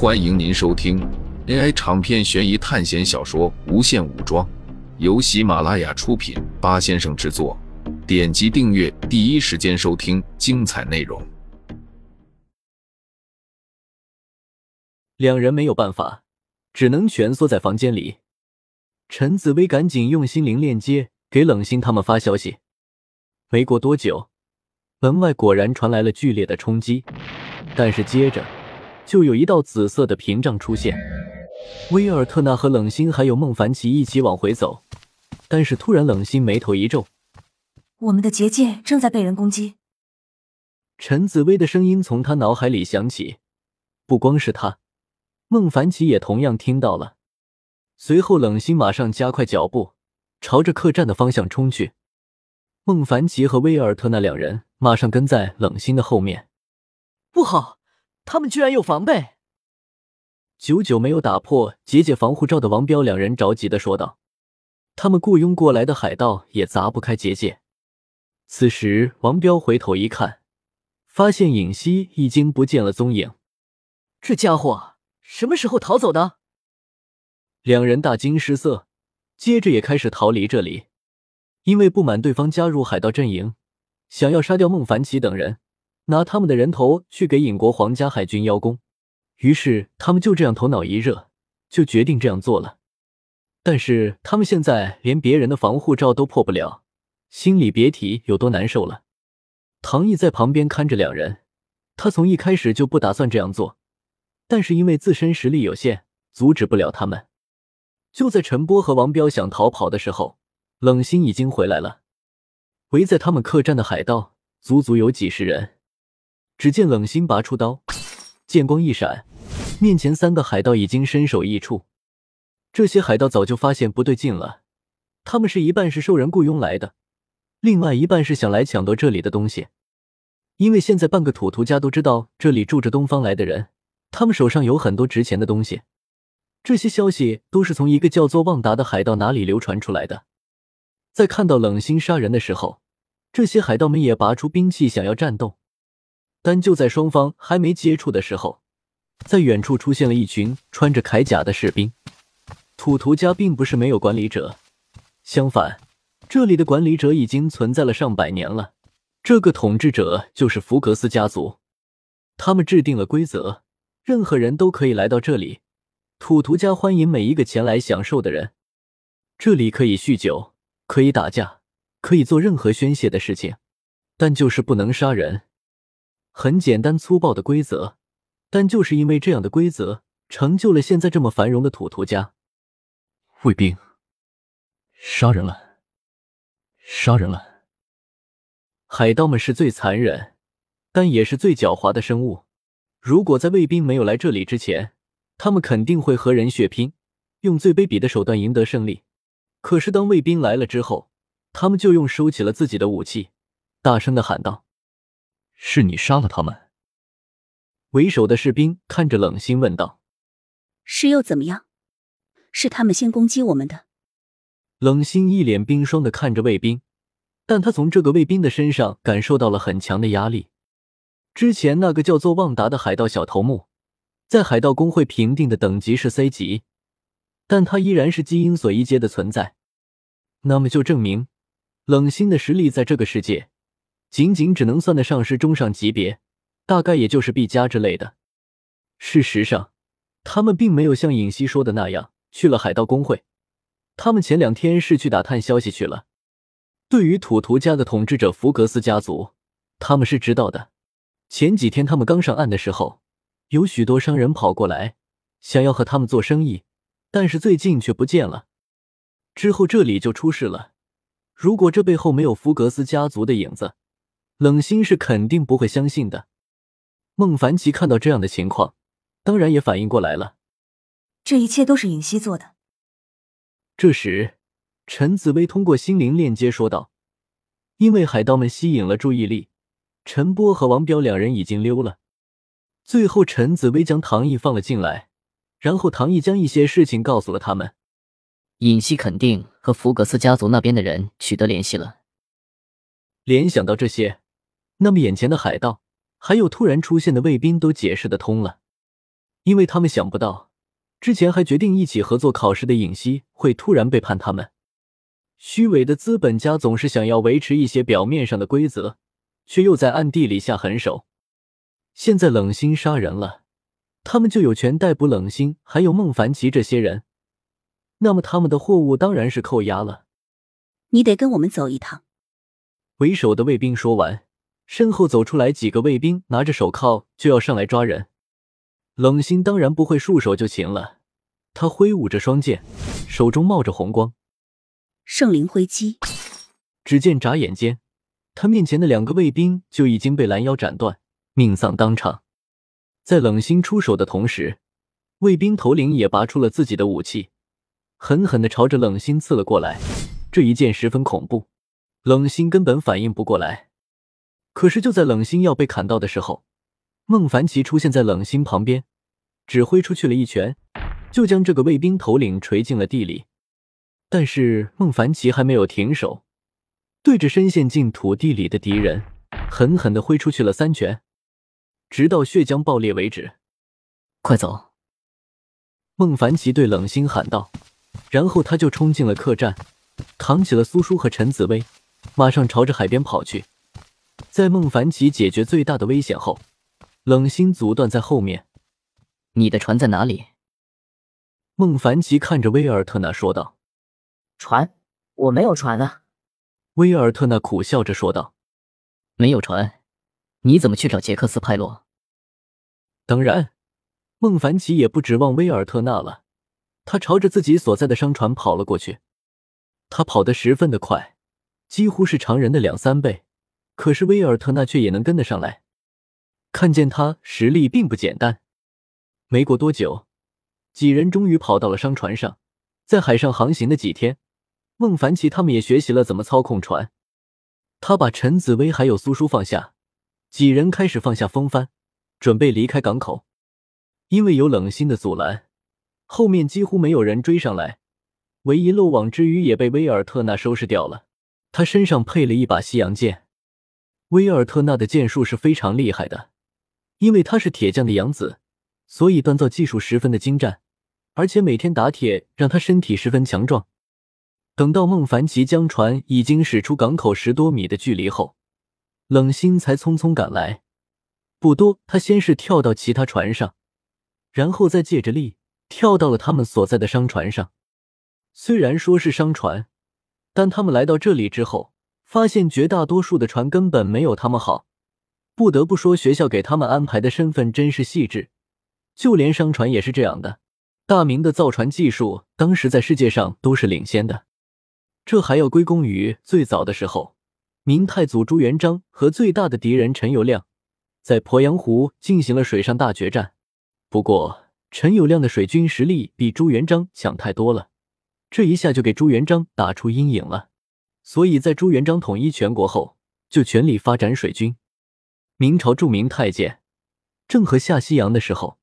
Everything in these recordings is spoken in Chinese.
欢迎您收听 AI 长篇悬疑探险小说《无限武装》，由喜马拉雅出品，八先生制作。点击订阅，第一时间收听精彩内容。两人没有办法，只能蜷缩在房间里。陈紫薇赶紧用心灵链接给冷心他们发消息。没过多久，门外果然传来了剧烈的冲击，但是接着就有一道紫色的屏障出现。威尔特纳和冷心还有孟凡奇一起往回走，但是突然冷心眉头一皱：“我们的结界正在被人攻击。”陈紫薇的声音从他脑海里响起，不光是他，孟凡奇也同样听到了。随后，冷心马上加快脚步，朝着客栈的方向冲去。孟凡奇和威尔特那两人马上跟在冷心的后面。不好，他们居然有防备！久久没有打破结界防护罩的王彪两人着急的说道：“他们雇佣过来的海盗也砸不开结界。”此时，王彪回头一看，发现尹熙已经不见了踪影。这家伙什么时候逃走的？两人大惊失色，接着也开始逃离这里，因为不满对方加入海盗阵营，想要杀掉孟凡奇等人，拿他们的人头去给尹国皇家海军邀功。于是他们就这样头脑一热，就决定这样做了。但是他们现在连别人的防护罩都破不了，心里别提有多难受了。唐毅在旁边看着两人，他从一开始就不打算这样做，但是因为自身实力有限，阻止不了他们。就在陈波和王彪想逃跑的时候，冷心已经回来了。围在他们客栈的海盗足足有几十人。只见冷心拔出刀，剑光一闪，面前三个海盗已经身首异处。这些海盗早就发现不对劲了，他们是一半是受人雇佣来的，另外一半是想来抢夺这里的东西。因为现在半个土图家都知道这里住着东方来的人，他们手上有很多值钱的东西。这些消息都是从一个叫做旺达的海盗哪里流传出来的。在看到冷心杀人的时候，这些海盗们也拔出兵器想要战斗，但就在双方还没接触的时候，在远处出现了一群穿着铠甲的士兵。土图家并不是没有管理者，相反，这里的管理者已经存在了上百年了。这个统治者就是福格斯家族，他们制定了规则，任何人都可以来到这里。土图家欢迎每一个前来享受的人。这里可以酗酒，可以打架，可以做任何宣泄的事情，但就是不能杀人。很简单粗暴的规则，但就是因为这样的规则，成就了现在这么繁荣的土图家。卫兵，杀人了，杀人了！海盗们是最残忍，但也是最狡猾的生物。如果在卫兵没有来这里之前，他们肯定会和人血拼，用最卑鄙的手段赢得胜利。可是当卫兵来了之后，他们就用收起了自己的武器，大声的喊道：“是你杀了他们？”为首的士兵看着冷心问道：“是又怎么样？是他们先攻击我们的。”冷心一脸冰霜的看着卫兵，但他从这个卫兵的身上感受到了很强的压力。之前那个叫做旺达的海盗小头目。在海盗工会评定的等级是 C 级，但他依然是基因锁一阶的存在，那么就证明冷心的实力在这个世界仅仅只能算得上是中上级别，大概也就是 B 加之类的。事实上，他们并没有像尹熙说的那样去了海盗工会，他们前两天是去打探消息去了。对于土图家的统治者福格斯家族，他们是知道的。前几天他们刚上岸的时候。有许多商人跑过来，想要和他们做生意，但是最近却不见了。之后这里就出事了。如果这背后没有福格斯家族的影子，冷心是肯定不会相信的。孟凡奇看到这样的情况，当然也反应过来了。这一切都是尹熙做的。这时，陈紫薇通过心灵链接说道：“因为海盗们吸引了注意力，陈波和王彪两人已经溜了。”最后，陈紫薇将唐毅放了进来，然后唐毅将一些事情告诉了他们。尹熙肯定和福格斯家族那边的人取得联系了。联想到这些，那么眼前的海盗，还有突然出现的卫兵都解释得通了。因为他们想不到，之前还决定一起合作考试的尹熙会突然背叛他们。虚伪的资本家总是想要维持一些表面上的规则，却又在暗地里下狠手。现在冷心杀人了，他们就有权逮捕冷心，还有孟凡奇这些人。那么他们的货物当然是扣押了。你得跟我们走一趟。为首的卫兵说完，身后走出来几个卫兵，拿着手铐就要上来抓人。冷心当然不会束手就擒了，他挥舞着双剑，手中冒着红光。圣灵挥击！只见眨眼间，他面前的两个卫兵就已经被拦腰斩断，命丧当场。在冷心出手的同时，卫兵头领也拔出了自己的武器，狠狠的朝着冷心刺了过来。这一剑十分恐怖，冷心根本反应不过来。可是就在冷心要被砍到的时候，孟凡奇出现在冷心旁边，只挥出去了一拳，就将这个卫兵头领锤进了地里。但是孟凡奇还没有停手，对着深陷进土地里的敌人，狠狠的挥出去了三拳，直到血浆爆裂为止。快走！孟凡奇对冷心喊道，然后他就冲进了客栈，扛起了苏叔和陈紫薇，马上朝着海边跑去。在孟凡奇解决最大的危险后，冷心阻断在后面：“你的船在哪里？”孟凡奇看着威尔特纳说道。船，我没有船啊！威尔特纳苦笑着说道：“没有船，你怎么去找杰克斯派洛？”当然，孟凡奇也不指望威尔特纳了。他朝着自己所在的商船跑了过去。他跑得十分的快，几乎是常人的两三倍。可是威尔特纳却也能跟得上来。看见他实力并不简单。没过多久，几人终于跑到了商船上。在海上航行的几天。孟凡奇他们也学习了怎么操控船。他把陈紫薇还有苏叔放下，几人开始放下风帆，准备离开港口。因为有冷心的阻拦，后面几乎没有人追上来。唯一漏网之鱼也被威尔特纳收拾掉了。他身上配了一把西洋剑。威尔特纳的剑术是非常厉害的，因为他是铁匠的养子，所以锻造技术十分的精湛，而且每天打铁让他身体十分强壮。等到孟凡奇将船已经驶出港口十多米的距离后，冷心才匆匆赶来。不多，他先是跳到其他船上，然后再借着力跳到了他们所在的商船上。虽然说是商船，但他们来到这里之后，发现绝大多数的船根本没有他们好。不得不说，学校给他们安排的身份真是细致。就连商船也是这样的，大明的造船技术当时在世界上都是领先的。这还要归功于最早的时候，明太祖朱元璋和最大的敌人陈友谅在鄱阳湖进行了水上大决战。不过，陈友谅的水军实力比朱元璋强太多了，这一下就给朱元璋打出阴影了。所以在朱元璋统一全国后，就全力发展水军。明朝著名太监郑和下西洋的时候，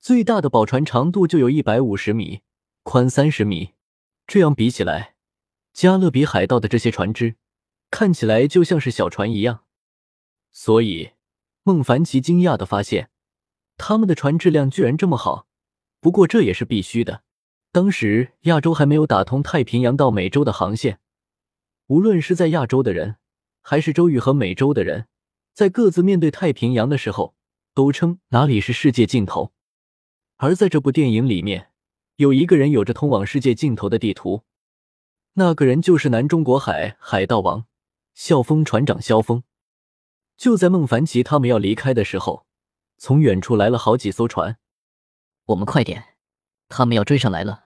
最大的宝船长度就有一百五十米，宽三十米。这样比起来，加勒比海盗的这些船只看起来就像是小船一样，所以孟凡奇惊讶的发现，他们的船质量居然这么好。不过这也是必须的，当时亚洲还没有打通太平洋到美洲的航线，无论是在亚洲的人，还是周瑜和美洲的人，在各自面对太平洋的时候，都称哪里是世界尽头。而在这部电影里面，有一个人有着通往世界尽头的地图。那个人就是南中国海海盗王萧峰船长萧峰。就在孟凡奇他们要离开的时候，从远处来了好几艘船。我们快点，他们要追上来了。